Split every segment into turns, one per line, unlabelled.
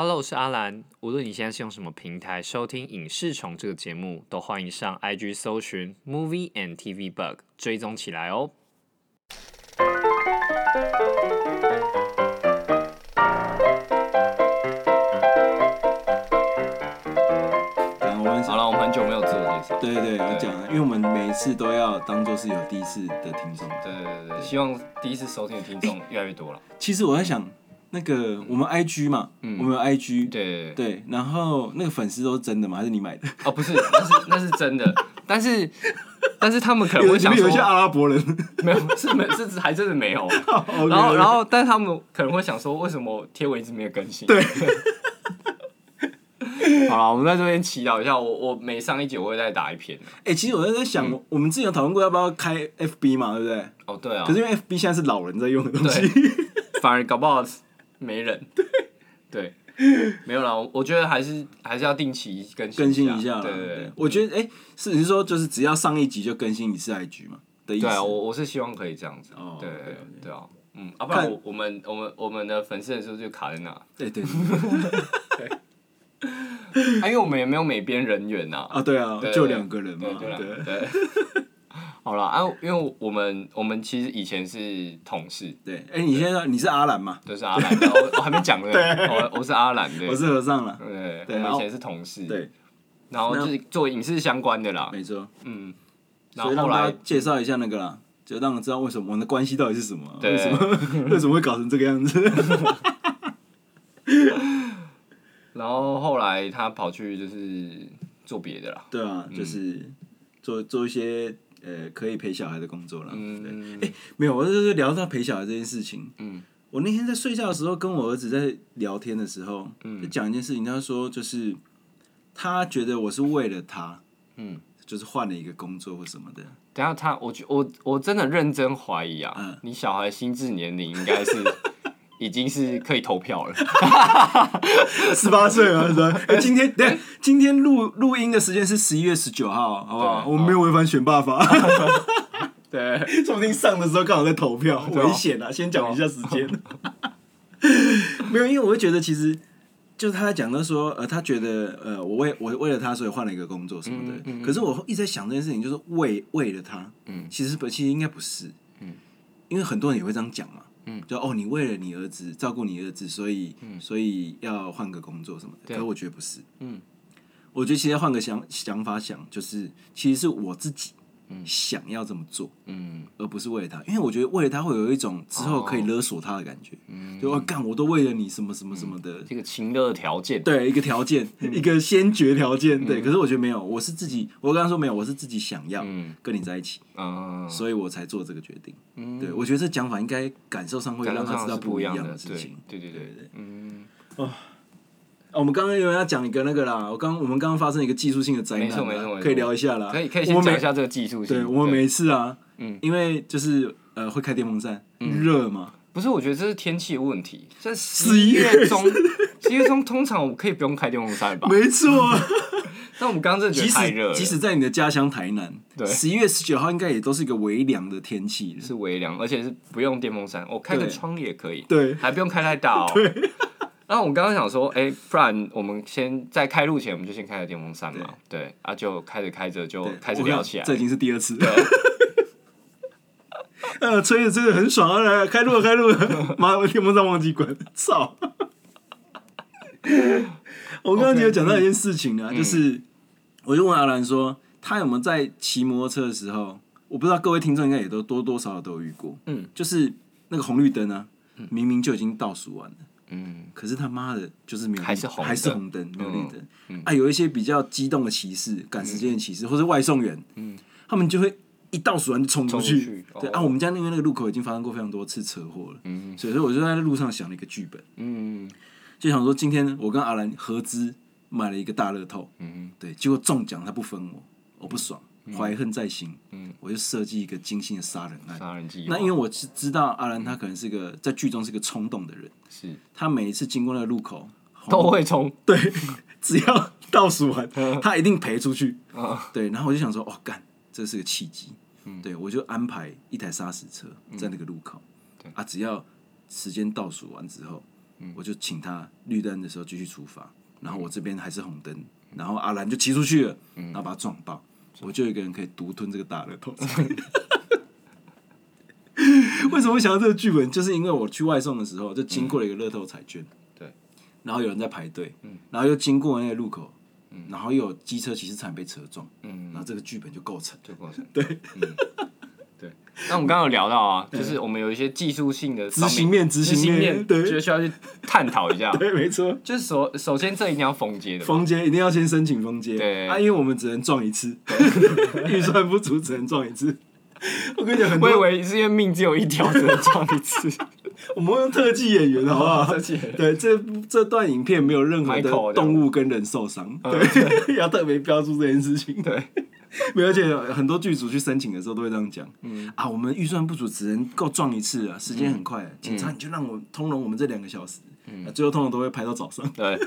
Hello，我是阿兰。无论你现在是用什么平台收听《影视虫》这个节目，都欢迎上 IG 搜寻 Movie and TV Bug 追踪起来哦。
讲我们
好了，我们很久没有自我介绍。
对对对，我讲，因为我们每一次都要当做是有第一次的听众。
对对对对，希望第一次收听的听众越来越多了。
其实我在想，那个我们 IG 嘛，
嗯
我们有 IG，
对对对，
对，然后那个粉丝都是真的吗？还是你买的？
哦，不是，那是那是真的，但是但是他们可能会想说
有一些，阿拉伯人，
没有，是没是还真的没有。
然
然后，然后，但是他们可能会想说，为什么贴文一直没有更新？
对。
好了，我们在这边祈祷一下，我我每上一集我会再打一篇的。
哎、其实我在在想，
嗯
我们之前有讨论过要不要开 FB 嘛，对不对？
哦，对啊，
可是因为 FB 现在是老人在用的东西，
反而搞不好没人。对没有啦，我我觉得还是还是要定期更新
更新一下啦。
对对对，
我觉得哎、是你是说就是只要上一集就更新一次 IG 嘛的意思？
对啊，我我是希望可以这样子。
哦
对对对啊，嗯，啊，不然我我们我们我们的粉丝人数就卡在那，对，
对对
因为我们也没有美编人员呐。
啊，对啊，
对
就两个人嘛
对，，
对
个对。好了啊，因为我们我们其实以前是同事，
对。哎、你现在你是阿兰嘛？
都是阿兰，我我还没讲呢，我我是阿兰对
我，是和尚了。
对，
对
以前是同事，
对，
然后就是做影视相关的啦，
没错。
嗯，然后后来
家介绍一下那个啦，就让人知道为什么我们的关系到底是什么，
对
为什么为什么会搞成这个样子。
然后后来他跑去就是做别的啦，
对啊，就是做做一些呃可以陪小孩的工作了。
嗯，
没有，我就是聊到陪小孩这件事情。
嗯，
我那天在睡觉的时候，跟我儿子在聊天的时候，
嗯
就讲一件事情。他说，就是他觉得我是为了他，
嗯，
就是换了一个工作或什么的。
等一下他，我觉我我真的认真怀疑啊，
嗯
你小孩心智年龄应该是已经是可以投票了，
十八岁了，是吧？哎、今天等一下今天录录音的时间是十一月十九号，好不好？我们没有违反选罢法，
对，
说不定上的时候刚好在投票，
对啊
危险啊！先讲一下时间。没有，因为我会觉得其实。就是他在讲到说，呃，他觉得，呃，我为我为了他，所以换了一个工作什么的。
嗯嗯嗯
可是我一直在想这件事情，就是为为了他，
嗯
其实不，其实应该不是，
嗯，
因为很多人也会这样讲嘛，
嗯，
就哦，你为了你儿子照顾你儿子，所以、所以要换个工作什么的。可是我觉得不是，
嗯，
我觉得其实要换个想想法想，就是其实是我自己想要这么做，
嗯。
而不是为了他，因为我觉得为了他会有一种之后可以勒索他的感觉，
嗯，
就我干我都为了你什么什么什么的，
这个情乐条件，
对一个条件，一个先决条件，对。可是我觉得没有，我是自己，我刚刚说没有，我是自己想要
嗯。
跟你在一起，
嗯，
所以我才做这个决定。
嗯。
对，我觉得这讲法应该感受上会
感
让他知道
不
一样
的，
事情。
对对对
对对，
嗯，
啊我们刚刚有人要讲一个那个啦，我刚我们刚刚发生一一个技术性的灾难，
没错没错
可以聊一下啦。
可以可以先讲一下这个技术性，
对，我们每一次啊，
嗯
因为就是呃会开电风扇，热嘛，
不是，我觉得这是天气的问题。在十一
月
月中，十一月中通常我们可以不用开电风扇吧？
没错。
但我们刚刚真的觉
即
得太热了，
使即使在你的家乡台南，
对
十一月十九号应该也都是一个微凉的天气。
是微凉，而且是不用电风扇，我开个窗也可以，
对
还不用开太大哦。然后我刚刚想说，哎、不然我们先在开录前，我们就先开个电风扇嘛，对，啊，就开着开着就
对，
开始聊起来
这，已经是第二次。呃，吹的真的很爽啊！来，开路了，开录了。妈，我电风扇忘记关，操！我刚刚有讲到一件事情呢，就是我就问阿兰说，他有没有在骑摩托车的时候，我不知道各位听众应该也都多多少少都有遇过，
嗯，
就是那个红绿灯啊，明明就已经倒数完了。
嗯，
可是他妈的，就是没有
还是红
还是
灯
红灯，没有绿灯。
嗯
啊，有一些比较激动的骑士，赶时间的骑士，或者外送员，他们就会一倒数完就冲出去。对啊，我们家那边那个路口已经发生过非常多次车祸了，
嗯。
所以说我就在路上想了一个剧本，
嗯
就想说今天我跟阿兰合资买了一个大乐透，
嗯
对，结果中奖他不分我，我不爽，怀恨在心，
嗯
我就设计一个精心的杀人案。
杀人计划，
那因为我是知道阿兰他可能是个在剧中是个冲动的人，
是
他每一次经过那个路口，
都会冲，
对，只要倒数完，
嗯
他一定赔出去。
啊，
对，然后我就想说，哦，干，这是个契机。对，我就安排一台砂石车在那个路口，啊，只要时间倒数完之后，我就请他绿灯的时候继续出发，然后我这边还是红灯，然后阿兰就骑出去了，然后把他撞爆，我就一个人可以独吞这个大乐透。为什么会想到这个剧本？就是因为我去外送的时候，就经过了一个乐透彩券，
对，
然后有人在排队，然后又经过那个路口，然后又有机车骑士惨被车撞，
嗯
然后这个剧本就构成。
就构成。对，对。那我们刚刚有聊到啊，就是我们有一些技术性的
执行面
执
执行面
面，
对
就需要去探讨一下。
对，没错。
就是首首先这一定要封街的嘛，
封街一定要先申请封街，
对
啊，因为我们只能撞一次，预算不足，只能撞一次。我跟你讲，很
我以
多
为是因为命只有一条，只能撞一次。
我们会用特技演员，好不好？
特技演员
对，这这段影片没有任何的动物跟人受伤，对，要特别标注这件事情。
对，
没有，而且很多剧组去申请的时候都会这样讲，嗯。啊，我们预算不足，只能够撞一次啊，时间很快，警察你就让我通融我们这两个小时，啊最后通常都会排到早上，
对。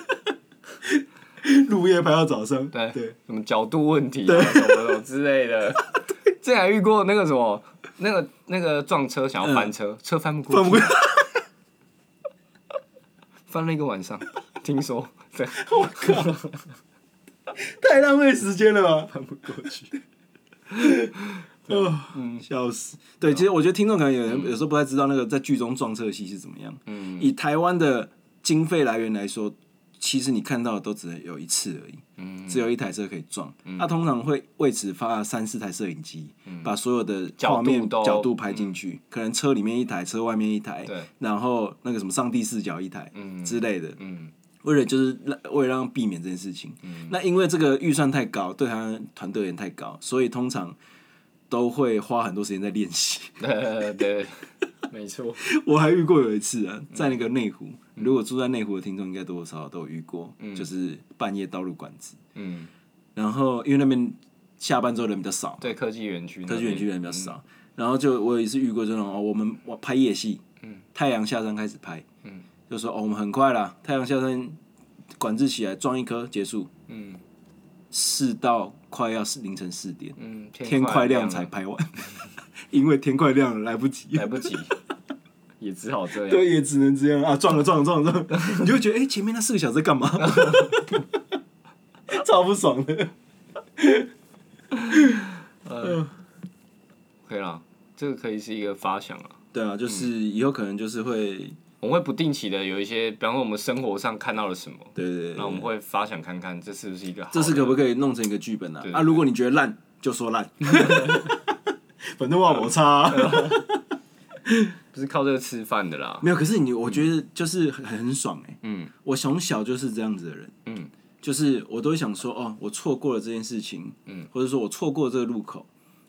入夜拍到早上，
对
对，
什么角度问题啊，什么什么之类的。之前还遇过那个什么，那个那个撞车想要翻车，车翻不过翻了一个晚上。听说，对，
太浪费时间了吧？
翻不过去。
哦，笑死！对，其实我觉得听众可能有人有时候不太知道那个在剧中撞车戏是怎么样。
嗯
以台湾的经费来源来说，其实你看到的都只能有一次而已，
嗯
只有一台车可以撞。他通常会为此发三四台摄影机，把所有的画面
都
角度拍进去，可能车里面一台，车外面一台，
对
然后那个什么上帝视角一台
嗯
之类的。
嗯
为了就是让为了让避免这件事情，那因为这个预算太高，对他团队而言太高，所以通常都会花很多时间在练习。
对对，没错。
我还遇过有一次啊，在那个内湖，如果住在内湖的听众应该多多少少都有遇过，就是半夜道路管制，
嗯，
然后因为那边下班之后人比较少，
对，科技园区，
科技园区人比较少，然后就我有一次遇过这种哦，我们我拍夜戏，太阳下山开始拍，就说哦我们很快啦，太阳下山管制起来撞一颗结束，
嗯
四到快要是凌晨四点，
嗯，
天快亮才拍完，因为天快亮了来不及，
来不及，也只好这样。
对，也只能这样啊，撞了撞了撞了撞了，你就会觉得哎、诶前面那四个小时在干嘛？超不爽的。
可以啦，这个可以是一个发想啊。
对啊，就是以后可能就是会，
我们会不定期的有一些，比方说我们生活上看到了什么，
对对对
那我们会发想看看这是不是一个好的，
这是可不可以弄成一个剧本啊？
对
啊，如果你觉得烂，就说烂 反正我我差、
不是靠这个吃饭的啦。
没有。可是你，我觉得就是很很爽哎、
嗯
我从小就是这样子的人，
嗯，
就是我都会想说，哦，我错过了这件事情，
嗯，
或者说我错过这个路口，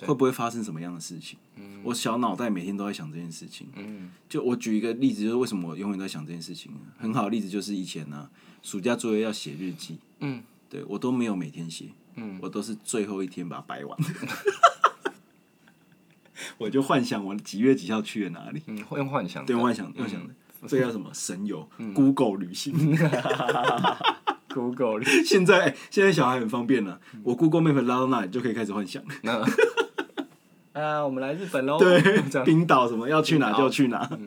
会不会发生什么样的事情？嗯，我小脑袋每天都在想这件事情。
嗯。
就我举一个例子，就是为什么我永远都在想这件事情。很好的例子就是以前呢、暑假作业要写日记，
嗯。
对我都没有每天写，
嗯，
我都是最后一天把它掰完。我就幻想我几月几号去了哪里，
嗯，用幻想的，
对，幻想，幻想的，这叫什么神游、Google 旅行。
Google 里
现在现在小孩很方便了，我 Google Map 拉到那里就可以开始幻想。
那啊，我们来日本喽。
对冰岛什么要去哪就去哪。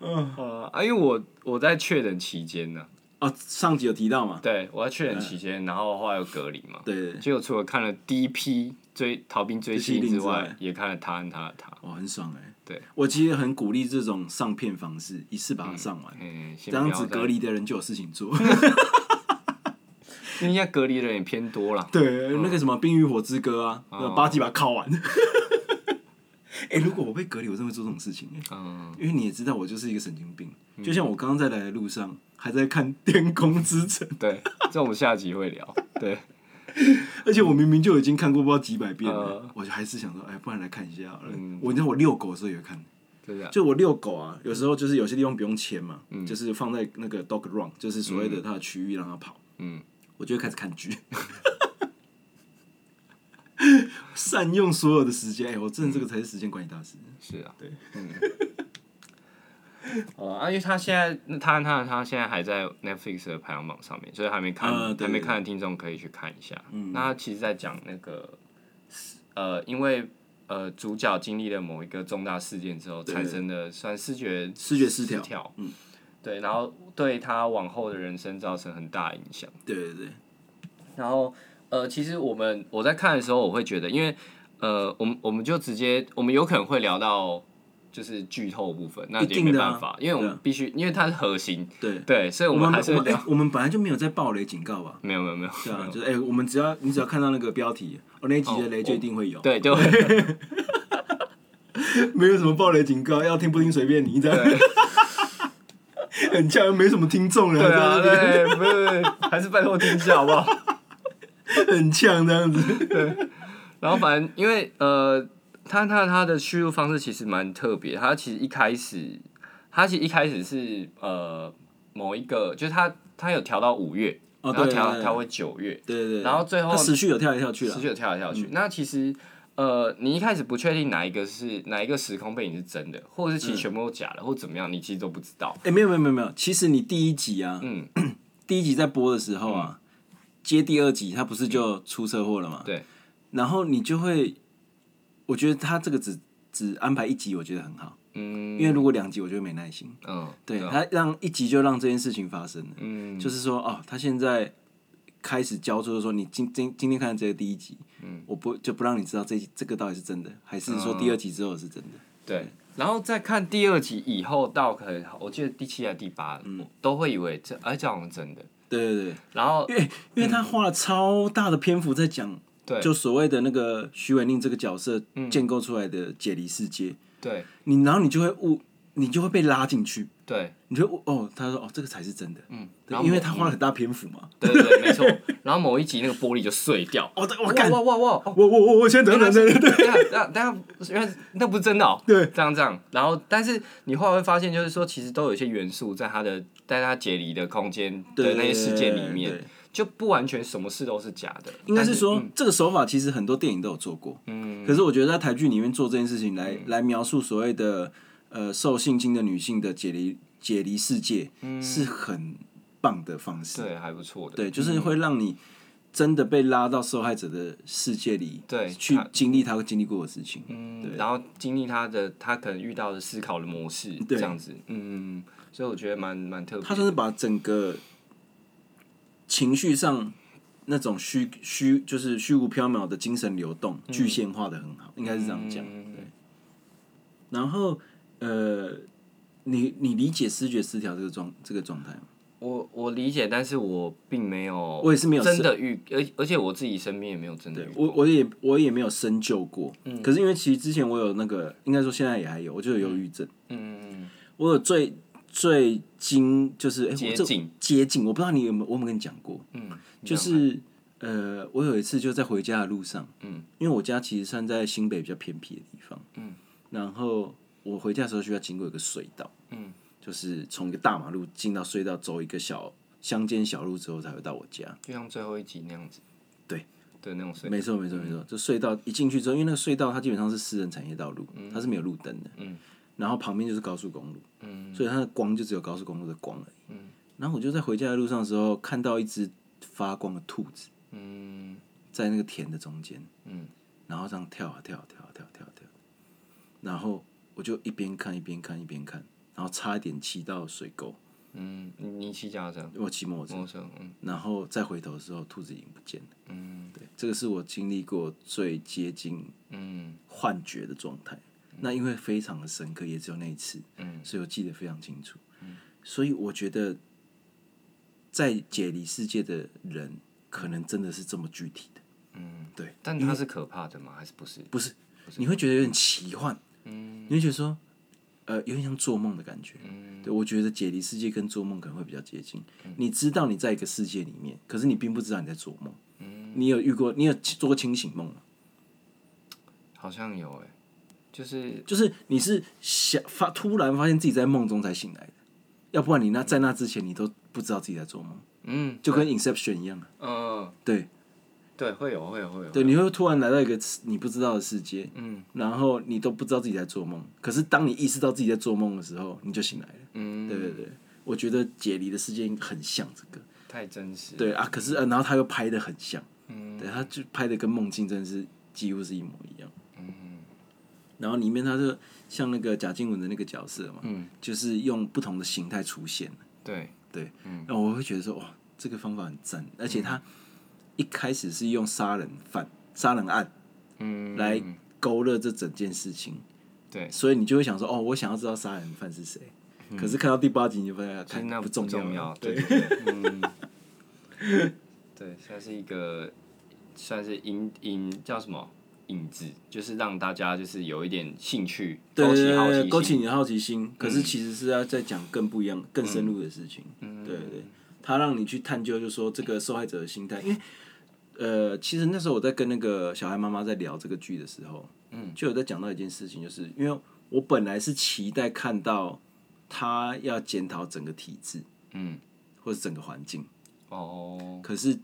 呃啊，因为我我在确诊期间呢，
哦，上集有提到嘛？
对我在确诊期间，然后后来又隔离嘛，
对
结果除了看了第一批追逃兵追
追妻令之
外
外，
也看了他和他的他。
哇，很爽哎。
对，
我其实很鼓励这种上片方式，一次把它上完，
嗯，
这样子隔，离的人就有事情做。
因为现在隔离的人也偏多了。
对，那个什么《冰与火之歌》啊，
哦
八集把它敲完。哎、如果我被隔离，我真的会做这种事情、欸。
嗯，
因为你也知道，我就是一个神经病。就像我刚刚在来的路上，还在看《天空之城》，
对，这我们下集会聊。对，
而且我明明就已经看过不知道几百遍了，
呃
我就还是想说，哎，不然来看一下好了。
嗯
我你知道我遛狗的时候也看，
就这样。
就我遛狗啊，有时候就是有些地方不用牵嘛，
嗯
就是放在那个 dog run，就是所谓的它的区域让它跑，
嗯，
我就会开始看剧。善用所有的时间，哎、我真的这个才是时间管理大师。
是啊，
对，
嗯。哦啊，因为他现在，那他他他现在还在 Netflix 的排行榜上面，所以还没看、还没看的听众可以去看一下。
嗯
那他其实在讲那个，呃，因为呃主角经历了某一个重大事件之后
对
产生的算视觉
视觉失调
调，嗯，对，然后对他往后的人生造成很大影响。
对对对，
然后呃，其实我们我在看的时候，我会觉得，因为呃，我们我们就直接，我们有可能会聊到就是剧透部分，那也没办法，因为我们必须，因为它是核心，
对
对，所以我
我
们还是
我们哎，。我们本来就没有在暴雷警告吧？
没有没有 没有，
对啊，就是哎，我们只要你只要看到那个标题，哦，那一集的雷就一定会有，
对就会
没有什么暴雷警告，要听不听随便你，这样很像没什么听众了，
对啊，对，不是，还是拜托听一下好不好？
很呛这样子。
然后反正因为呃，他他他的叙述方式其实蛮特别，他其实一开始，他其实一开始是呃某一个，就是他他有调到五月，
哦
然后
对对对
调调回九月，
对对对，
然后最后
他时序有跳来跳去了
持，续有跳来跳去。那其实呃，你一开始不确定哪一个是哪一个时空背景是真的，或者是其实全部都假的，或怎么样，你其实都不知道。
哎，没有没有没有没有，其实你第一集啊，
嗯，
第一集在播的时候啊，接第二集他不是就出车祸了嘛？
对。
然后你就会，我觉得他这个只只安排一集，我觉得很好，
嗯，
因为如果两集，我就会没耐心。
嗯，啊
对他让一集就让这件事情发生了，
嗯，
就是说哦，他现在开始交出说，你今今今天看的这个第一集，嗯，我不就不让你知道这这个到底是真的，还是说第二集之后是真的？
对，然后再看第二集以后到可能我记得第七还是第八，嗯。都会以为这哎这好像是真的。
对对对，
然后
因为因为他花了超大的篇幅在讲，
对。
就所谓的那个徐伟宁这个角色建构出来的解离世界，
对。
你然后你就会误，你就会被拉进去，
对
你就哦，他说哦，这个才是真的，
嗯，
对
然后
因为他花了很大篇幅嘛。
对对对，没错。然后某一集那个玻璃就碎掉，
哦，我
哇
干，
哇哇
我我我我先等等等等，对
等等一下等一下，原来那不是真的哦。
对
这样这样，然后但是你后来会发现，就是说其实都有一些元素在他的在他解离的空间的那些事件里面，就不完全什么事都是假的。
应该是
但
说这个手法其实很多电影都有做过，
嗯，
可是我觉得在台剧里面做这件事情来来描述所谓的呃受性侵的女性的解离解离世界是很棒的方式。
对还不错的。
对，就是会让你真的被拉到受害者的世界里，
对
去经历他经历过的事情。
嗯，然后经历他的他可能遇到的思考的模式这样子，嗯，所以我觉得蛮蛮特别。
他就是把整个情绪上那种虚虚，就是虚无缥缈的精神流动具现化的很好，应该是这样讲。
嗯
对。然后呃，你你理解视觉失调这个状这个状态吗？
我我理解，但是我并没有，
我也是没有
真的遇，而而且我自己身边也没有真的遇过。
我我也我也没有深究过，
嗯。
可是因为其实之前我有那个，应该说现在也还有，我就有忧郁症。
嗯嗯，
我有最最近就是、欸、
接近
接近，我不知道你有没有我有没有跟你讲过，
嗯，
就是呃，我有一次就在回家的路上，
嗯，
因为我家其实算在新北比较偏僻的地方，
嗯，
然后我回家的时候需要经过一个隧道，
嗯，
就是从一个大马路进到隧道，走一个小乡间小路之后才会到我家。
就像最后一集那样子，
对
对那种隧道，
没错，没错，没错。就隧道一进去之后，因为那个隧道它基本上是私人产业道路，它是没有路灯的。
嗯。
然后旁边就是高速公路，
嗯
所以它的光就只有高速公路的光而已。嗯。然后我就在回家的路上的时候，看到一只发光的兔子
嗯
在那个田的中间，
嗯
然后这样跳啊跳啊跳啊跳啊跳啊跳啊，然后我就一边看一边看一边看，然后差一点骑到水沟，
嗯，你你骑脚踏车，
我骑摩托车，
摩托车，嗯
然后再回头的时候，兔子已经不见了。
嗯
对，这个是我经历过最接近
嗯
幻觉的状态。那因为非常的深刻，也只有那一次，
嗯
所以我记得非常清楚。嗯所以我觉得，在解离世界的人，可能真的是这么具体的，
嗯，
对，
但它是可怕的吗？还是不是？
不是你会觉得有点奇幻，
嗯
你会觉得说，呃，有点像做梦的感觉。
嗯
对，我觉得解离世界跟做梦可能会比较接近。你知道你在一个世界里面，可是你并不知道你在做梦。
嗯，
你有遇过？你有做过清醒梦吗？
好像有诶，就是
就是你是想发突然发现自己在梦中才醒来的，要不然你那在那之前你都不知道自己在做梦，
嗯，
就跟 Inception 一样啊。
嗯
对
对，会有会有会有，
对，你会突然来到一个你不知道的世界，
嗯。
然后你都不知道自己在做梦，可是当你意识到自己在做梦的时候，你就醒来了。
嗯，
对对对，我觉得解离的世界很像这个。
太真实，
对啊，可是呃，然后他又拍的很像，
嗯。
对，他就拍的跟梦境真的是几乎是一模一样。然后里面他就像那个贾静雯的那个角色嘛，
嗯，
就是用不同的形态出现。
对，
对，那我会觉得说，哇，这个方法很赞，而且他一开始是用杀人犯、杀人案
嗯，
来勾勒这整件事情，
对，
所以你就会想说，哦，我想要知道杀人犯是谁。可是看到第八集，你就发现看
那不
不重
重
要，
对。
对，
对对，嗯，对，算是一个算是引引叫什么？引子，就是让大家就是有一点兴趣，
对
勾起
对对，
好奇心，
勾起你的好奇心。可是其实是要在讲更不一样、更深入的事情。
嗯。
对对，他让你去探究，就是说这个受害者的心态，因为呃，其实那时候我在跟那个小孩妈妈在聊这个剧的时候，嗯，就有在讲到一件事情，就是因为我本来是期待看到他要检讨整个体制
嗯，
或者整个环境，
哦，
可是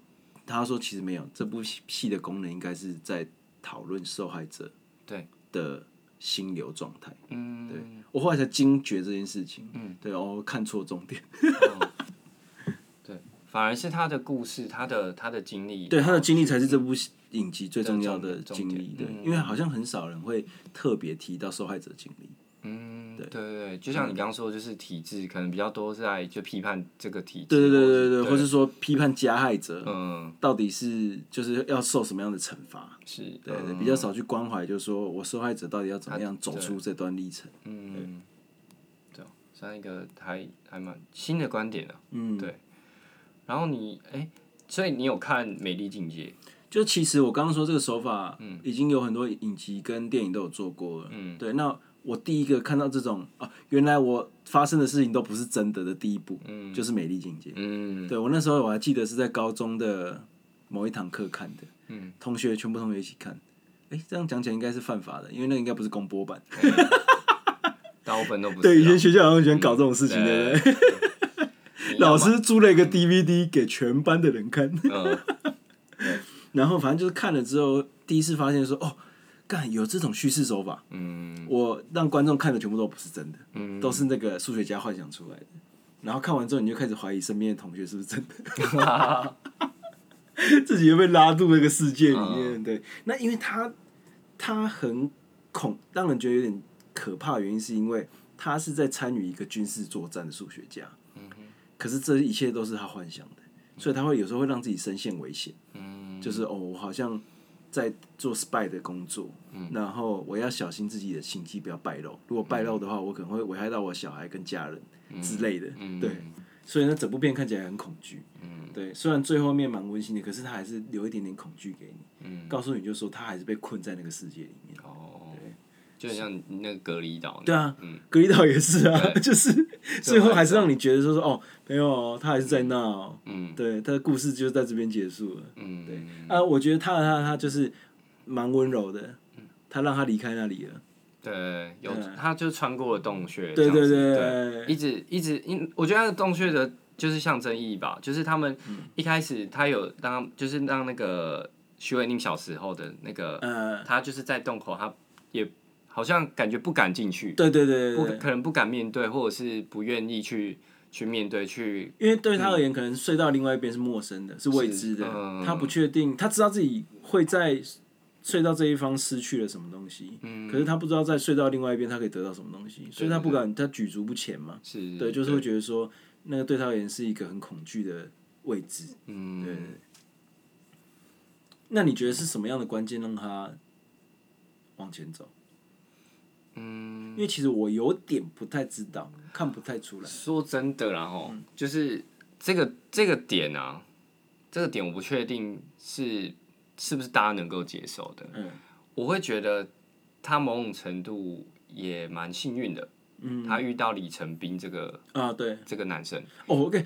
他说其实没有，这部戏的功能应该是在讨论受害者
对
的心流状态。
嗯，
对我后来才惊觉这件事情。嗯，对哦，看错重点。
对，反而是他的故事，他的他的经历，
对他的经历才是这部影集最重要的经历。对，因为好像很少人会特别提到受害者经历。
嗯，对对对，就像你刚刚说，就是体制可能比较多是在就批判这个体制，
对对对对
对
对，或是说批判加害者
嗯
到底是就是要受什么样的惩罚。
是，
对对，
嗯
比较少去关怀，就是说我受害者到底要怎么样走出这段历程。
嗯，对，算一个还还蛮新的观点啊。
嗯，
对然后你哎，所以你有看《美丽境界》？
就其实我刚刚说这个手法，
嗯
已经有很多影集跟电影都有做过了。嗯，对。那我第一个看到这种啊，原来我发生的事情都不是真的的第一步，
嗯
就是《美丽境界》。
嗯
对我那时候我还记得是在高中的某一堂课看的，
嗯，
同学全部同学一起看。哎，这样讲起来应该是犯法的，因为那应该不是公播版。
大部分都不。
对，以前学校好像喜欢搞这种事情，对不对？老师租了一个 DVD 给全班的人看，
嗯。
然后反正就是看了之后，第一次发现说，哦，干有这种叙事手法，
嗯。
我让观众看的全部都不是真的，
嗯，
都是那个数学家幻想出来的。然后看完之后，你就开始怀疑身边的同学是不是真的，自己又被拉入那个世界里面。对，那因为他他很恐，让人觉得有点可怕的原因，是因为他是在参与一个军事作战的数学家。可是这一切都是他幻想的，所以他会有时候会让自己深陷危险。
嗯
就是哦，我好像在做 spy 的工作，嗯然后我要小心自己的行迹不要败露。如果败露的话，我可能会危害到我小孩跟家人之类的。
嗯
对，所以呢，整部片看起来很恐惧。嗯对，虽然最后面蛮温馨的，可是他还是留一点点恐惧给你，嗯告诉你就说他还是被困在那个世界里面。
哦，就很像那个隔离岛。
对啊，隔离岛也是啊，就是最后还是让你觉得说说哦，没有哦，他还是在那哦。
嗯。
对，他的故事就在这边结束了。
嗯，
对。啊，我觉得他他他就是蛮温柔的，他让他离开那里了。
对，有他就穿过了洞穴。
对对对。
对，一直一直因，我觉得那个洞穴的就是象征意义吧，就是他们
嗯。
一开始他有让就是让那个徐伟宁小时候的那个，
呃，
他就是在洞口，他也好像感觉不敢进去，
对对对对对，
不可能不敢面对，或者是不愿意去去面对去。
因为对他而言，可能睡到另外一边是陌生的，是未知的，
嗯
他不确定，他知道自己会在睡到这一方失去了什么东西，
嗯
可是他不知道在睡到另外一边他可以得到什么东西，所以他不敢，他举足不前嘛。
是，
对，就是会觉得说，那个对他而言是一个很恐惧的位置。
嗯，
对。那你觉得是什么样的关键让他往前走？
嗯，
因为其实我有点不太知道，看不太出来。
说真的啦，吼，
嗯。
就是这个这个点啊，这个点我不确定是是不是大家能够接受的。
嗯。
我会觉得他某种程度也蛮幸运的，
嗯。
他遇到李成斌这个
啊，对，
这个男生，
哦，OK，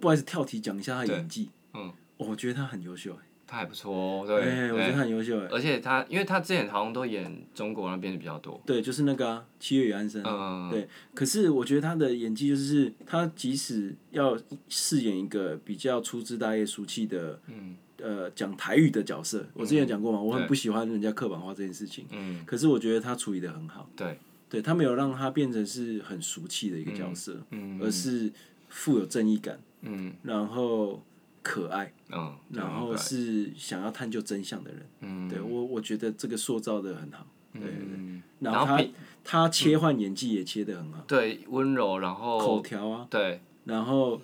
不好意思，跳题讲一下他的演技。
嗯。
哦，我觉得他很优秀，哎
他还不错哦，对，
哎，我觉得他很优秀，哎，
而且他因为他之前好像都演中国那边的比较多，
对，就是那个啊七月与安生，
嗯，
对。可是我觉得他的演技就是，他即使要饰演一个比较粗枝大叶、俗气的，
嗯
呃，讲台语的角色，我之前有讲过嘛，我很不喜欢人家刻板化这件事情。
嗯，
可是我觉得他处理的很好，
对，
对他没有让他变成是很俗气的一个角色，
嗯
而是富有正义感，
嗯。
然后可爱，
嗯，
然后是想要探究真相的人。
嗯。
对我，我觉得这个塑造的很好。对对对，
嗯，
然后他他切换演技也切的很好，
对温柔，然后
口
后
条啊，
对，
然后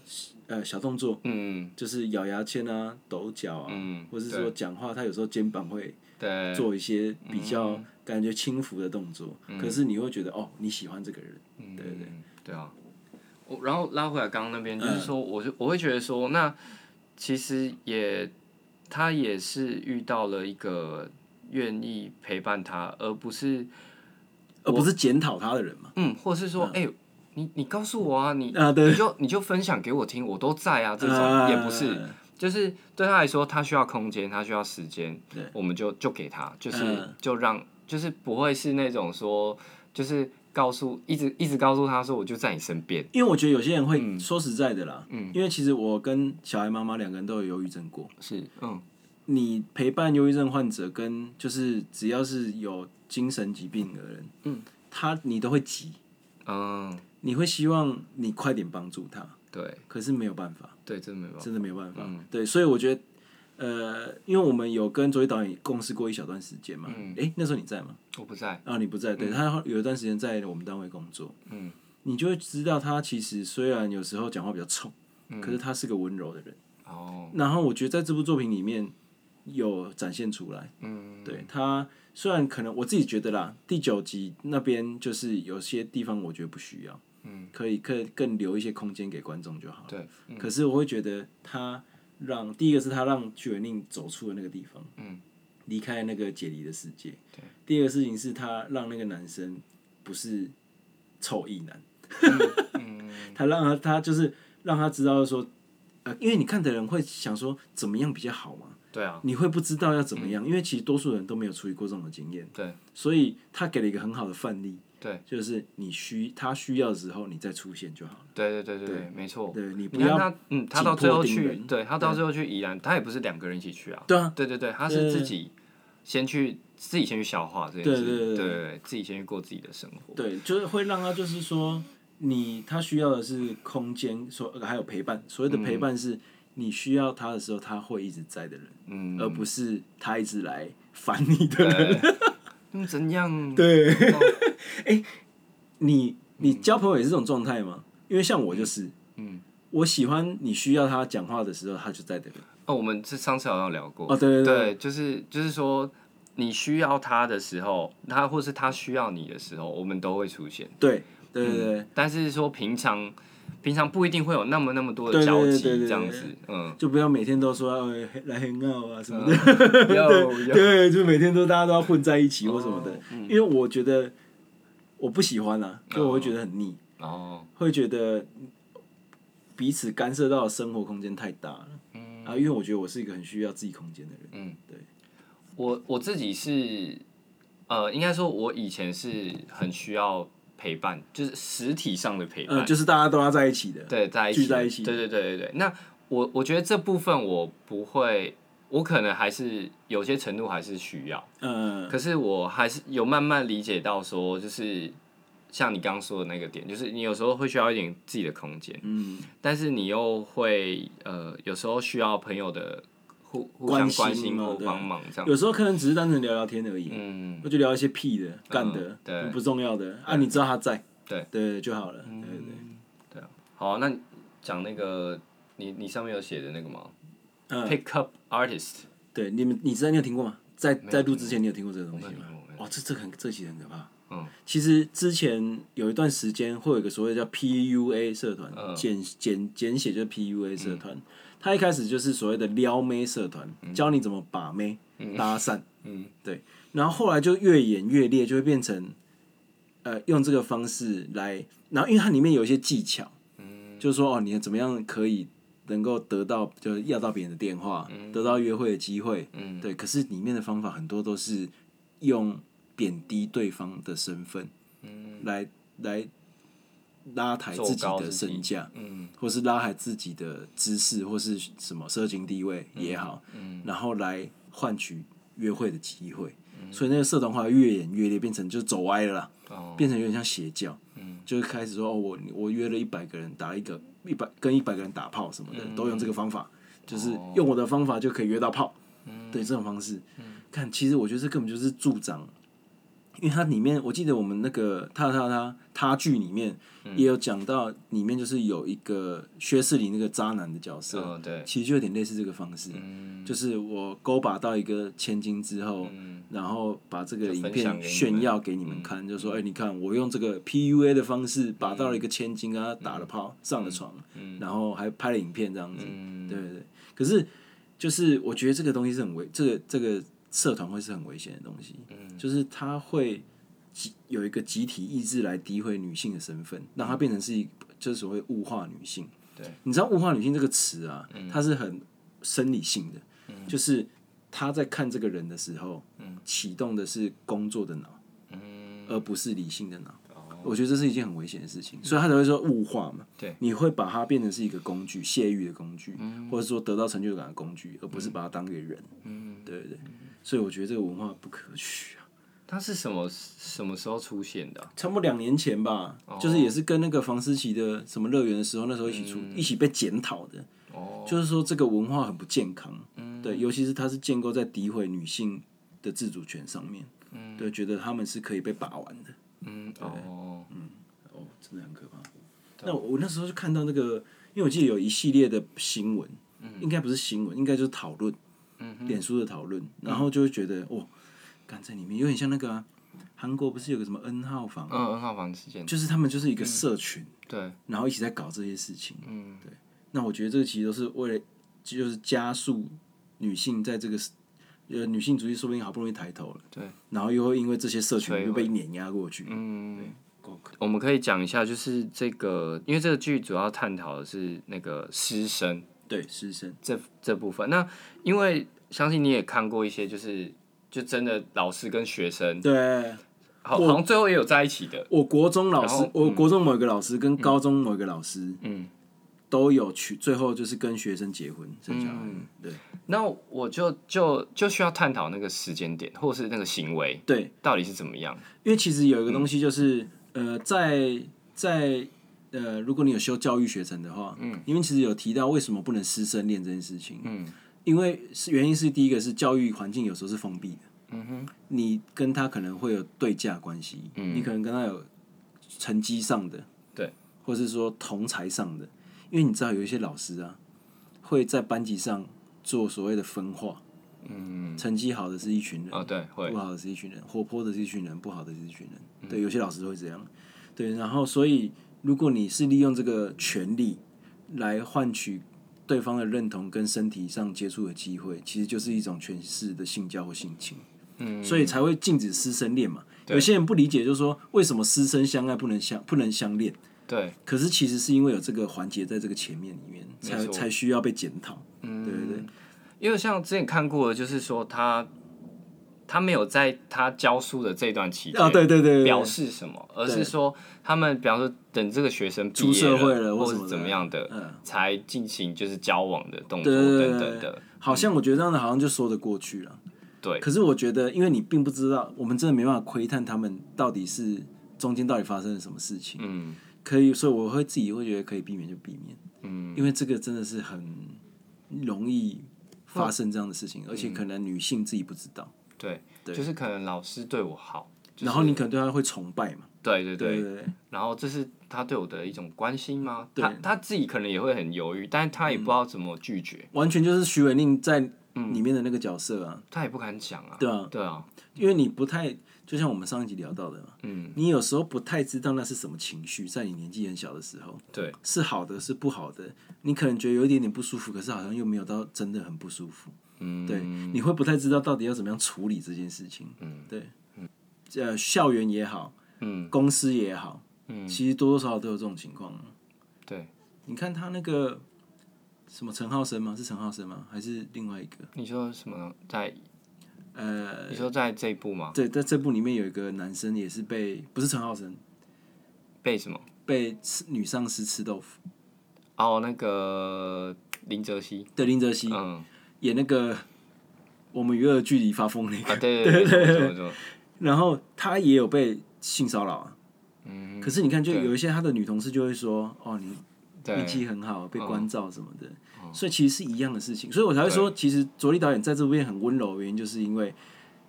呃小动作。
嗯。
就是咬牙签啊、抖脚啊，
嗯，
或是
对。
说讲话，他有时候肩膀会
对，
做一些比较感觉轻浮的动作，可是你会觉得哦，你喜欢这个人，
嗯
对对。对
对啊。我然后拉回来刚刚那边，就是
嗯。
说，我就我会觉得说，那其实也他也是遇到了一个愿意陪伴他，而不是
而不是检讨他的人嘛。
嗯，或是说，哎、你你告诉我啊，你你，就你就分享给我听，我都在啊，这种、
啊
也不是，就是对他来说，他需要空间，他需要时间
对，
我们就就给他，就是、
嗯
就让，就是不会是那种说，就是告诉一直一直告诉他说，我就在你身边，
因为我觉得有些人会
嗯。
说实在的啦，嗯。因为其实我跟小孩妈妈两个人都有忧郁症过。
是，嗯。
你陪伴忧郁症患者跟就是只要是有精神疾病的人，
嗯，
他你都会急，
嗯，
你会希望你快点帮助他，
对。
可是没有办法，
对，真的没办法，
真的没有办法。
嗯。
对，所以我觉得，呃，因为我们有跟卓一导演共事过一小段时间嘛，
嗯。
诶，那时候你在吗？
我不在，
啊，你不在，对、他有一段时间在我们单位工作，
嗯，
你就会知道他其实虽然有时候讲话比较冲，可是他是个温柔的人。
哦，
然后我觉得在这部作品里面有展现出来，
嗯，
对他虽然可能我自己觉得啦，第九集那边就是有些地方我觉得不需要，
嗯，
可以更更留一些空间给观众就好了。
对，嗯。
可是我会觉得他让第一个是他让巨人令走出了那个地方，
嗯，
离开那个解离的世界。
对，
第二个事情是他让那个男生不是臭意男，
嗯
他让他他就是让他知道说，呃，因为你看的人会想说怎么样比较好嘛，
对啊，
你会不知道要怎么样，因为其实多数人都没有处理过这种的经验，
对。
所以他给了一个很好的范例，
对
就是你需他需要的时候你再出现就好了，
对对对对对，没错。
对你不要
他，嗯，他到最后去，对他到最后去宜兰，他也不是两个人一起去啊。
对啊，
对对对，他是自己先去，自己先去消化这件事，
对对对
对对，自己先去过自己的生活。
对，就是会让他就是说，你他需要的是空间，说还有陪伴。所谓的陪伴是，你需要他的时候，他会一直在的人，
嗯，
而不是他一直来烦你的人。
对，嗯，怎样？
对，哎、你你交朋友也是这种状态吗？因为像我就是，
嗯，
我喜欢你需要他讲话的时候，他就在的人。
哦，我们是上次好像聊过。
哦，对对对，
对，就是就是说，你需要他的时候，他或是他需要你的时候，我们都会出现。
对对对对，
但是说平常平常不一定会有那么那么多的
对对
交集
对对对
这样子，嗯，
就不要每天都说呃来很好啊什么的。
有有
对，就每天都大家都要混在一起或什么的，
哦嗯
因为我觉得我不喜欢啊，就我会觉得很腻，
哦，
会觉得彼此干涉到的生活空间太大了。
嗯
啊，因为我觉得我是一个很需要自己空间的人。
嗯，
对，
我我自己是，呃，应该说，我以前是很需要陪伴，就是实体上的陪伴，
呃，就是大家都要在一起的。
对，在一起
聚在一起
对对对对对。那我我觉得这部分我不会，我可能还是有些程度还是需要，
嗯，
可是我还是有慢慢理解到说，就是像你刚刚说的那个点，就是你有时候会需要一点自己的空间，
嗯，
但是你又会呃，有时候需要朋友的互互相
关心
或帮忙这样。
有时候可能只是单纯聊聊天而已，
嗯，
我就聊一些屁的、干的，
对
不重要的啊，你知道他在，
对。
对就好了。对对对，
好，那讲那个你你上面有写的那个吗、
嗯。
P i c k up artist，
对，你们你知道你有听过吗？在在录之前你有听过这个东西吗
没有听过没？有
哇，这这很这其实很可怕。
嗯，
其实之前有一段时间会有一个所谓叫 PUA 社团，
嗯
简简简写就是 PUA 社团。它一开始就是所谓的撩妹社团，教你怎么把妹、搭讪。
嗯，
对。然后后来就越演越烈，就会变成呃用这个方式来，然后因为它里面有一些技巧，
嗯
就是说哦，你怎么样可以能够得到，就是要到别人的电话，得到约会的机会。
嗯。
对，可是里面的方法很多都是用贬低对方的身份，来来拉抬自己的身价，
嗯。
或是拉抬自己的知识或是什么社经地位也好，
嗯。
然后来换取约会的机会。所以那个社团化越演越烈，变成就走歪了啦，
哦。
变成有点像邪教。
嗯。
就是开始说哦，我我约了一百个人打一个一百跟一百个人打炮什么的，都用这个方法，就是用我的方法就可以约到炮。对这种方式，看其实我觉得这根本就是助长因为它里面我记得我们那个他他他他剧里面
嗯。
也有讲到，里面就是有一个薛士林那个渣男的角色，其实就有点类似这个方式，
嗯。
就是我勾拔到一个千金之后，
嗯。
然后把这个影片炫耀给你们看，就说：“哎、你看我用这个 PUA 的方式把到了一个千金，跟他打了炮，上了床，然后还拍了影片这样子。
嗯，
对对对。可是就是我觉得这个东西是很危，这个这个社团会是很危险的东西，
嗯。
就是它会集有一个集体意志来诋毁女性的身份，让它变成是一就是所谓物化女性。
对，
你知道物化女性这个词啊，
嗯。
它是很生理性的，就是他在看这个人的时候，启动的是工作的脑，
嗯，
而不是理性的脑。
哦，
我觉得这是一件很危险的事情，所以他才会说物化嘛。
对，
你会把它变成是一个工具，泄欲的工具，或者说得到成就感的工具，而不是把它当个人。
嗯，
对对对，所以我觉得这个文化不可取啊。
它是什么什么时候出现的啊？
差不多两年前吧，就是也是跟那个房思琪的什么乐园的时候，那时候一起出、一起被检讨的。
哦，
就是说这个文化很不健康，对，尤其是它是建构在诋毁女性的自主权上面，对，觉得他们是可以被把玩的，
嗯，哦，
哦，真的很可怕。那我我那时候就看到那个，因为我记得有一系列的新闻，应该不是新闻，应该就是讨论，脸书的讨论，然后就会觉得，哦，干在里面有点像那个啊韩、国不是有个什么 N 号房，
嗯，二号房事件，
就是他们就是一个社群，
对，
然后一起在搞这些事情，
嗯，对。
那我觉得这个其实都是为了，就是加速女性在这个呃女性主义说不定好不容易抬头了，
对，
然后又会因为这些社群又被碾压过去，
嗯，
够可。
我们可以讲一下，就是这个，因为这个剧主要探讨的是那个师生
对。师生，
这这部分。那因为相信你也看过一些，就是就真的老师跟学生，
对。
好好像最后也有在一起的，
我国中老师我国中某一个老师跟高中某一个老师
嗯。
都有去，最后就是跟学生结婚生小孩，
嗯。
对。
那我就就就需要探讨那个时间点，或是那个行为
对，
到底是怎么样。
因为其实有一个东西就是，呃，在在呃，如果你有修教育学程的话，嗯，因为其实有提到为什么不能师生恋这件事情，
嗯，
因为是原因是第一个是教育环境有时候是封闭的，
嗯哼，
你跟他可能会有对价关系，
嗯。
你可能跟他有成绩上的，
对，
或是说同才上的，因为你知道有一些老师啊，会在班级上做所谓的分化，
嗯，
成绩好的是一群人，
哦，对，会。
不，好的是一群人，活泼的是一群人，不好的是一群人。
嗯。
对，有些老师会这样。对，然后所以如果你是利用这个权利来换取对方的认同跟身体上接触的机会，其实就是一种权势的性交或性侵。
嗯，
所以才会禁止师生恋嘛。有些人不理解，就是说为什么师生相爱不能相不能相恋？
对，
可是其实是因为有这个环节在这个前面里面，才才需要被检讨。
嗯，
对对对，
因为像之前看过的，就是说他他没有在他教书的这段期间
啊，对对对对
表，示什么，而是说他们比方说等这个学生毕业
出社会了或什么的。
或是怎么样的，
嗯，
才进行就是交往的动作等等的，
好像我觉得这样子好像就说得过去了。
对，
可是我觉得，因为你并不知道，我们真的没办法窥探他们到底是中间到底发生了什么事情。
嗯。
可以，所以我会自己会觉得可以避免就避免，
嗯，
因为这个真的是很容易发生这样的事情，而且可能女性自己不知道，
对，
对。
就是可能老师对我好，就是
然后你可能对他会崇拜嘛。
对对对，
对对对，
然后这是他对我的一种关心吗？
对
他他自己可能也会很犹豫，但是他也不知道怎么拒绝，
完全就是徐伟宁在里面的那个角色啊，
他也不敢讲啊。
对啊，
对啊，
因为你不太，就像我们上一集聊到的嘛，
嗯，
你有时候不太知道那是什么情绪，在你年纪很小的时候，
对，
是好的是不好的，你可能觉得有一点点不舒服，可是好像又没有到真的很不舒服，
嗯，
对，你会不太知道到底要怎么样处理这件事情，
嗯，
对，呃，校园也好，
嗯
公司也好，
嗯，
其实多多少少都有这种情况。
对，
你看他那个什么陈浩生吗？是陈浩生吗？还是另外一个？
你说什么在？
呃，
你说在这一部吗？
对，在这部里面有一个男生也是被不是陈浩生，
被什么？
被吃女上司吃豆腐
哦，那个林哲熙，
对林哲熙、
嗯，
演那个我们娱乐距离发疯那个，
啊，对对对
然后他也有被性骚扰啊。
嗯，
可是你看，就有一些他的女同事就会说：“哦，你运气很好，被关照什么的。所以其实是一样的事情，所以我才会说，其实卓立导演在这部片很温柔的原因，就是因为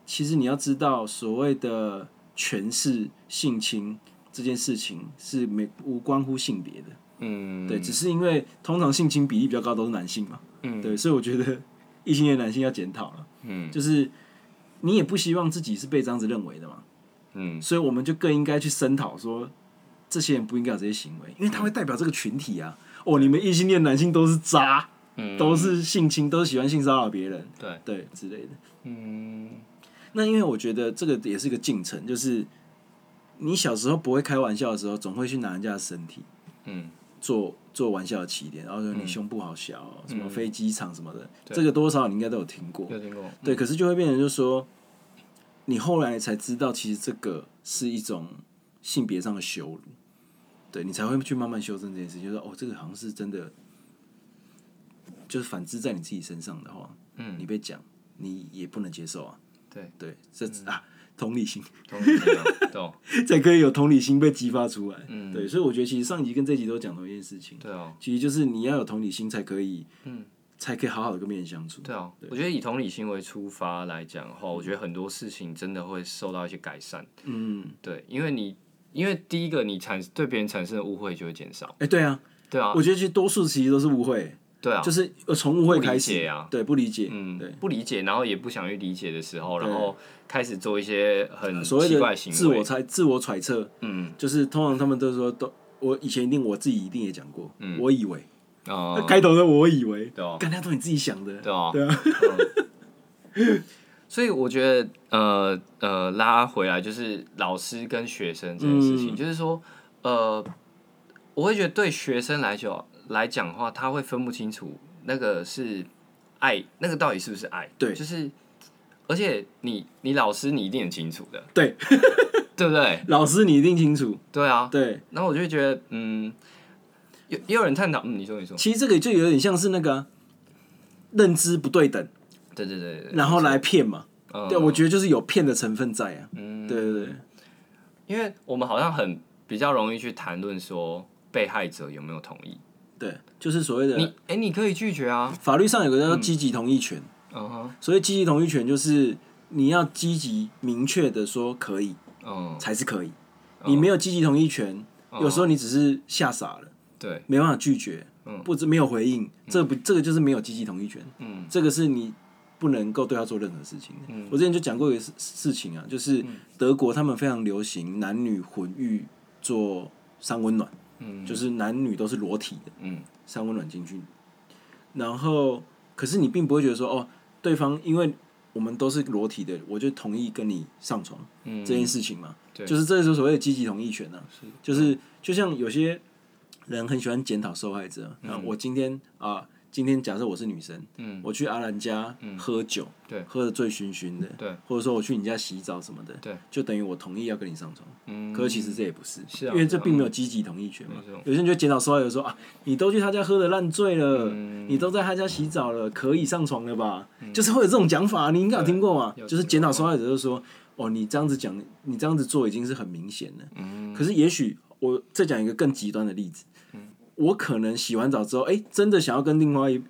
其实你要知道，所谓的诠释性侵这件事情是没无关乎性别的，
嗯，
对，只是因为通常性侵比例比较高都是男性嘛，
嗯。
对，所以我觉得异性恋男性要检讨了，
嗯。
就是你也不希望自己是被这样子认为的嘛，
嗯。
所以我们就更应该去声讨说，这些人不应该有这些行为，因为他会代表这个群体啊。哦，你们异性恋男性都是渣，
嗯，
都是性侵，都是喜欢性骚扰别人，
对，
对之类的。
嗯。
那因为我觉得这个也是一个进程，就是你小时候不会开玩笑的时候，总会去拿人家的身体
嗯。
做做玩笑的起点，然后说你胸部好小哦、什么飞机场什么的，
对。
这个多少你应该都有听过。
有听过，
对，可是就会变成就是说，你后来才知道，其实这个是一种性别上的羞辱，对你才会去慢慢修正这件事情，就是哦，这个好像是真的，就是反之在你自己身上的话，
嗯。
你被讲，你也不能接受啊，
对，
对，这、啊，同理心。
懂懂懂，
才可以有同理心被激发出来，
嗯。
对，所以我觉得其实上一集跟这一集都讲同一件事情，
对啊，
其实就是你要有同理心才可以，
嗯，
才可以好好的跟别人相处，
对啊，我觉得以同理心为出发来讲的话，我觉得很多事情真的会受到一些改善。
嗯，
对，因为你因为第一个你产对别人产生的误会就会减少。
哎、对啊，
对啊。
我，觉得其实多数其实都是误会。
对啊，
就是呃从误会开始
解啊。
对，不理解，
嗯
对，，
不理解，然后也不想去理解的时候，然后开始做一些很
所谓
奇怪
的
行为。
自我猜、自我揣测，
嗯。
就是通常他们都说都，我以前一定我自己一定也讲过，
嗯。
我以为，
哦。
那，开头的我以为，
对啊，
干他都你自己想的，
对啊，
对啊，
所以我觉得，呃呃，拉回来就是老师跟学生这件事情，
嗯。
就是说，呃，我会觉得对学生来讲来讲的话，他会分不清楚那个是爱，那个到底是不是爱？
对。
就是，而且你你老师你一定很清楚的，
对，
对不对？
老师你一定清楚，
对啊，
对，
然后我就会觉得，嗯，有也有人探讨，嗯，你说你说，
其实这个就有点像是那个啊认知不对等，
对对对对，
然后来骗嘛，
嗯
对，我觉得就是有骗的成分在啊，
嗯。
对对对，
因为我们好像很比较容易去谈论说被害者有没有同意。
对，就是所谓
你
的
哎、你可以拒绝啊。
法律上有个叫做积极同意权，
嗯。哼，
所以积极同意权就是你要积极明确的说可以
嗯，
才是可以，你没有积极同意权，有时候你只是吓傻了，
对，
没办法拒绝，
嗯。
不知没有回应，这不这个就是没有积极同意权，
嗯。
这个是你不能够对他做任何事情。的。我之前就讲过一个事事情啊，就是德国他们非常流行男女混浴做三温暖，
嗯。
就是男女都是裸体的
嗯。
三温暖进去，然后可是你并不会觉得说哦，对方因为我们都是裸体的，我就同意跟你上床
嗯，
这件事情嘛，
对。
就是这就是所谓的积极同意权啊，就是就像有些人很喜欢检讨受害者，嗯，我今天啊，今天假设我是女生，
嗯。
我去阿兰家喝酒，
对。
喝的醉醺醺的，
对，
或者说我去你家洗澡什么的，
对，
就等于我同意要跟你上床，
嗯，
可是其实这也不是，因为这并没有积极同意权嘛。有些人就检讨受害者说啊，你都去他家喝的烂醉了，
嗯。
你都在他家洗澡了，可以上床了吧？就是会有这种讲法，你应该有听过嘛？就是检讨受害者就说，哦，你这样子讲，你这样子做已经是很明显了。
嗯。
可是也许我再讲一个更极端的例子，我可能洗完澡之后，哎、真的想要跟另外一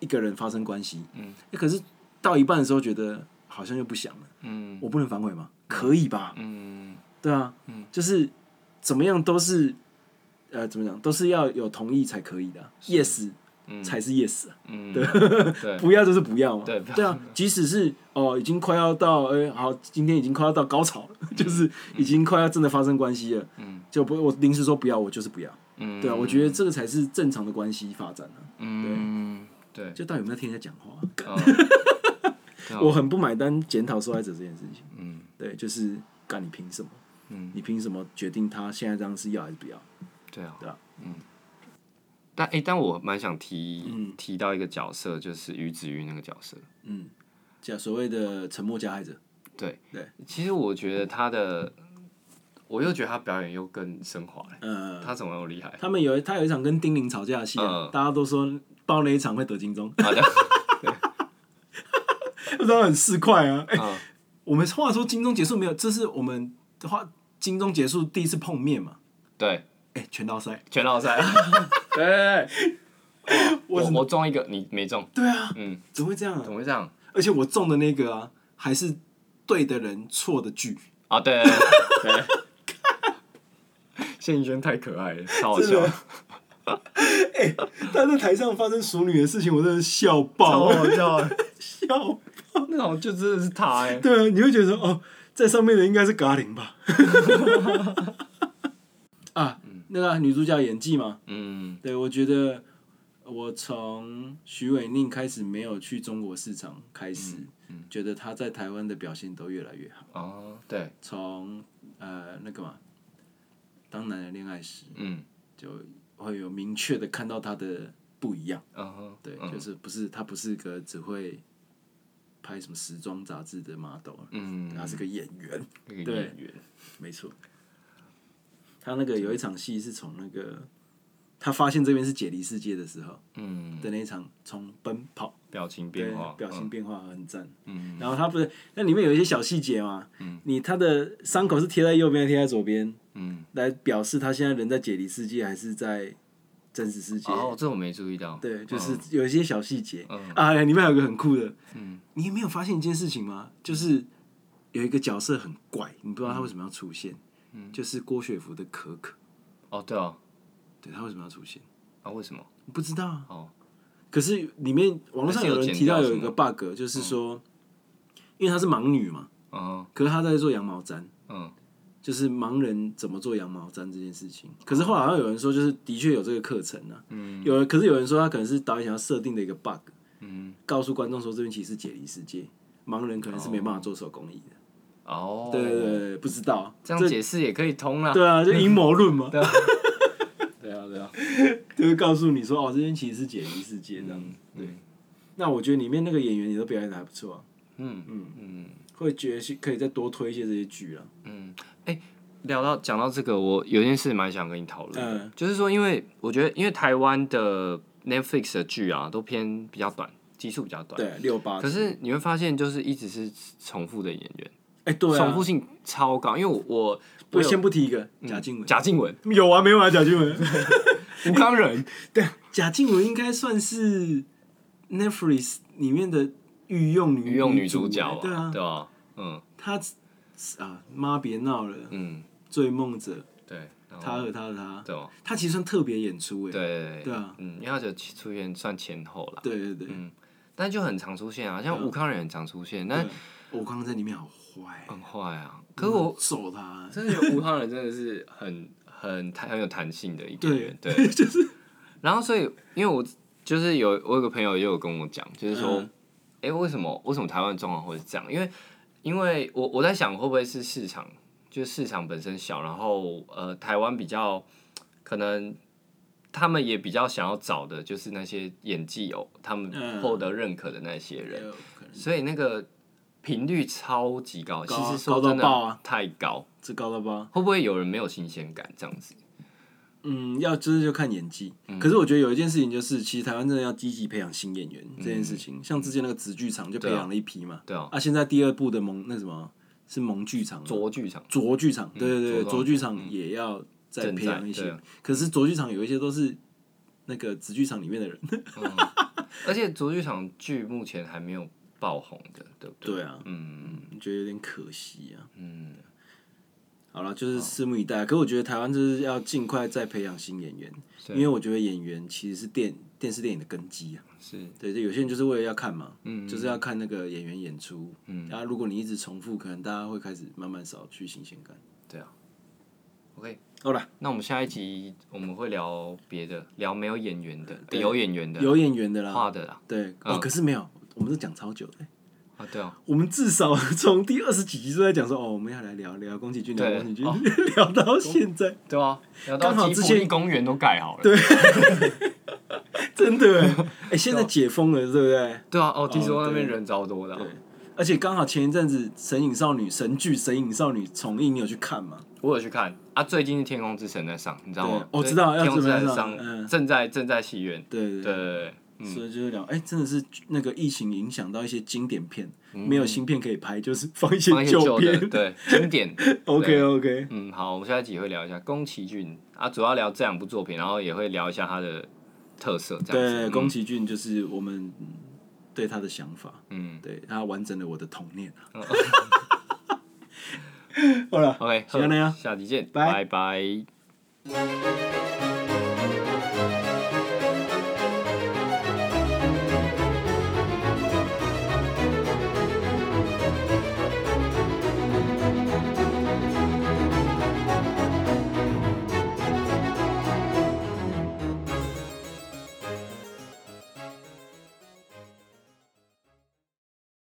一个人发生关系，嗯，可是到一半的时候觉得好像又不想了，
嗯。
我不能反悔吗？可以吧？
嗯。
对啊，就是怎么样都是，呃，怎么讲都是要有同意才可以的啊、，yes 才是 yes 啊，
嗯，对。
不要就是不要嘛，
对。
对啊，即使是哦，已经快要到，哎、好，今天已经快要到高潮了，就是已经快要真的发生关系了，
嗯，
就不，我临时说不要，我就是不要，
嗯，
对啊，我觉得这个才是正常的关系发展啊，
嗯，对，
就到底有没有听人家讲话？我很不买单检讨受害者这件事情，
嗯。
对，就是干你凭什么？
嗯，
你凭什么决定他现在这样是要还是不要？
对啊，
对啊，
但哎、但我蛮想提、
嗯。
提到一个角色，就是于子瑜那个角色。
嗯，叫所谓的沉默加害者，
对。
对，
其实我觉得他的，我又觉得他表演又更升华了。
嗯，
他怎么那么厉害？
他们有他有一场跟丁玲吵架的戏啊，
嗯
大家都说爆那一场会得金钟，
好像
不知道很市侩啊。哎、
嗯
我们话说金钟结束没有？这是我们的话金钟结束第一次碰面嘛？
对
哎、全道赛，
全老赛，对 对对，
我
我我中一个，你没中，
对啊，
嗯，
怎么会这样啊
怎？么会这样？
而且我中的那个啊，还是对的人错的剧，
啊，对对对，谢颖轩太可爱了，超好笑，哎
他在台上发生熟女的事情，我真的笑爆，
超好笑，
笑。
那种就真的是他哎，
对啊，你会觉得说哦，在上面的应该是嘎林吧？啊，那个女主角演技嘛，
嗯，
对我觉得我从徐伟宁开始没有去中国市场开始，觉得她在台湾的表现都越来越好。
哦，对，
从呃那个嘛，当男人恋爱时，
嗯，
就会有明确的看到他的不一样。
嗯哼，
对，就是不是他不是个只会拍什么时装杂志的 model，
嗯，
他是个演员。对
演员，
没错，他那个有一场戏是从那个他发现这边是解离世界的时候
嗯，
的那一场，从奔跑，
表情变化，，
表情变化很赞。
嗯，
然后他不是那里面有一些小细节嘛，嗯。你他的伤口是贴在右边，贴在左边，
嗯，
来表示他现在人在解离世界还是在真实世界。
哦，这我没注意到，
对，就是有一些小细节、
嗯。
啊，里面还有个很酷的，嗯。你没有发现一件事情吗？就是有一个角色很怪，你不知道他为什么要出现，
嗯。
就是郭雪芙的可可，
哦，对哦，
对他为什么要出现？
啊，为什么？
你不知道啊。
哦，
可是里面网络上有人提到有一个 bug，就是说，因为她是盲女嘛，
嗯。
可是她在做羊毛毡，
嗯，
就是盲人怎么做羊毛毡这件事情。可是后来好像有人说，就是的确有这个课程啊，
嗯。
有人，可是有人说他可能是导演想要设定的一个 bug，
嗯，
告诉观众说这边其实是解离世界，盲人可能是没办法做手工艺的。
哦，
对对不知道，
这样解释也可以通啊，
对啊，就阴谋论嘛，
对啊，
就是告诉你说哦，这边其实是解离世界这样。对，那我觉得里面那个演员也都表演的还不错啊，
嗯嗯嗯
会觉得是可以再多推一些这些剧啊。
嗯，哎，聊到讲到这个，我有件事蛮想跟你讨论的，
嗯
就是说，因为我觉得，因为台湾的 Netflix 的剧啊，都偏比较短，集数比较短，
对，六八。
可是你会发现，就是一直是重复的演员，
哎，对啊，
重复性超高。因为我我
我先不提一个贾静雯，
贾静雯、
有啊没有啊？贾静雯，
吴康仁，
对啊，贾静雯应该算是 Netflix 里面的御用女
御用女
主
主角啊，
对啊，
对啊？嗯。
她啊妈别闹了，
嗯，
追梦者，
对，然后
他和他的他，
对哦，
她其实算特别演出哎，
对对
对啊，
嗯，因为他就出现算前后了，
对对对，嗯
但就很常出现啊，像吴康仁很常出现，但
对我刚刚在里面好坏，
很坏啊。可是我
揍他，
真的觉得吴康仁真的是很很弹很有弹性的一个人，对，
就是。
然后所以因为我就是有我有个朋友也有跟我讲，就是说，
嗯。
哎、为什么为什么台湾状况会是这样？因为因为我我在想会不会是市场，就是市场本身小，然后呃台湾比较可能他们也比较想要找的就是那些演技有，他们
嗯。
获得认可的那些人，所以那个频率超级高，其实说
高到
真
爆啊。
的太高，
这高到爆？
会不会有人没有新鲜感这样子？
嗯，要就是就看演技。
嗯。
可是我觉得有一件事情就是，其实台湾真的要积极培养新演员这件事情。像之前那个紫剧场就培养了一批嘛，
嗯对啊，
啊，现在第二部的蒙那什么是蒙剧场，
卓剧场。
卓剧场，对对对，
卓
卓剧场也要再培养一些。可是卓剧场有一些都是那个紫剧场里面的人，
而且卓剧场剧目前还没有爆红的，对不对？
对啊，
嗯
觉得有点可惜啊。
嗯，
好了，就是拭目以待。可我觉得台湾就是要尽快再培养新演员，因为我觉得演员其实是电电视电影的根基啊。
是，
对，就有些人就是为了要看嘛，
嗯
就是要看那个演员演出。
嗯
然后如果你一直重复，可能大家会开始慢慢少去新鲜感。
对啊。OK，
好了，
那我们下一集我们会聊别的，聊没有演员的，有演员的，
有演员的啦，
画的啦。
对哦，可是没有，我们是讲超久的。
啊，对啊，
我们至少从第二十几集都在讲说，哦，我们要来聊聊宫崎骏，聊
对
宫崎骏，聊到现在，
对啊，聊到
之前
公园都盖好了。
对 真的哎，哎，现在解封了，对不对？
对啊，哦，听说那边人超多的啊。
对，而且刚好前一阵子《神隐少女》神剧《神隐少女》重映，你有去看吗？
我有去看啊，最近是《天空之城》在上，你知道吗
对？我知道
天空之城
上
正在正在戏院。
对对
对
所以就是聊，哎、真的是那个疫情影响到一些经典片，没有新片可以拍，就是放一些
旧
片
的，。对，经典。
OK OK，
嗯，好，我们下一集会聊一下宫崎骏啊，主要聊这两部作品，然后也会聊一下他的特色，这样子。
对，
嗯
宫崎骏就是我们嗯对他的想法，
嗯，
对他完整了我的童年啊。好了
，OK，
先这样
下集见，
拜
拜拜。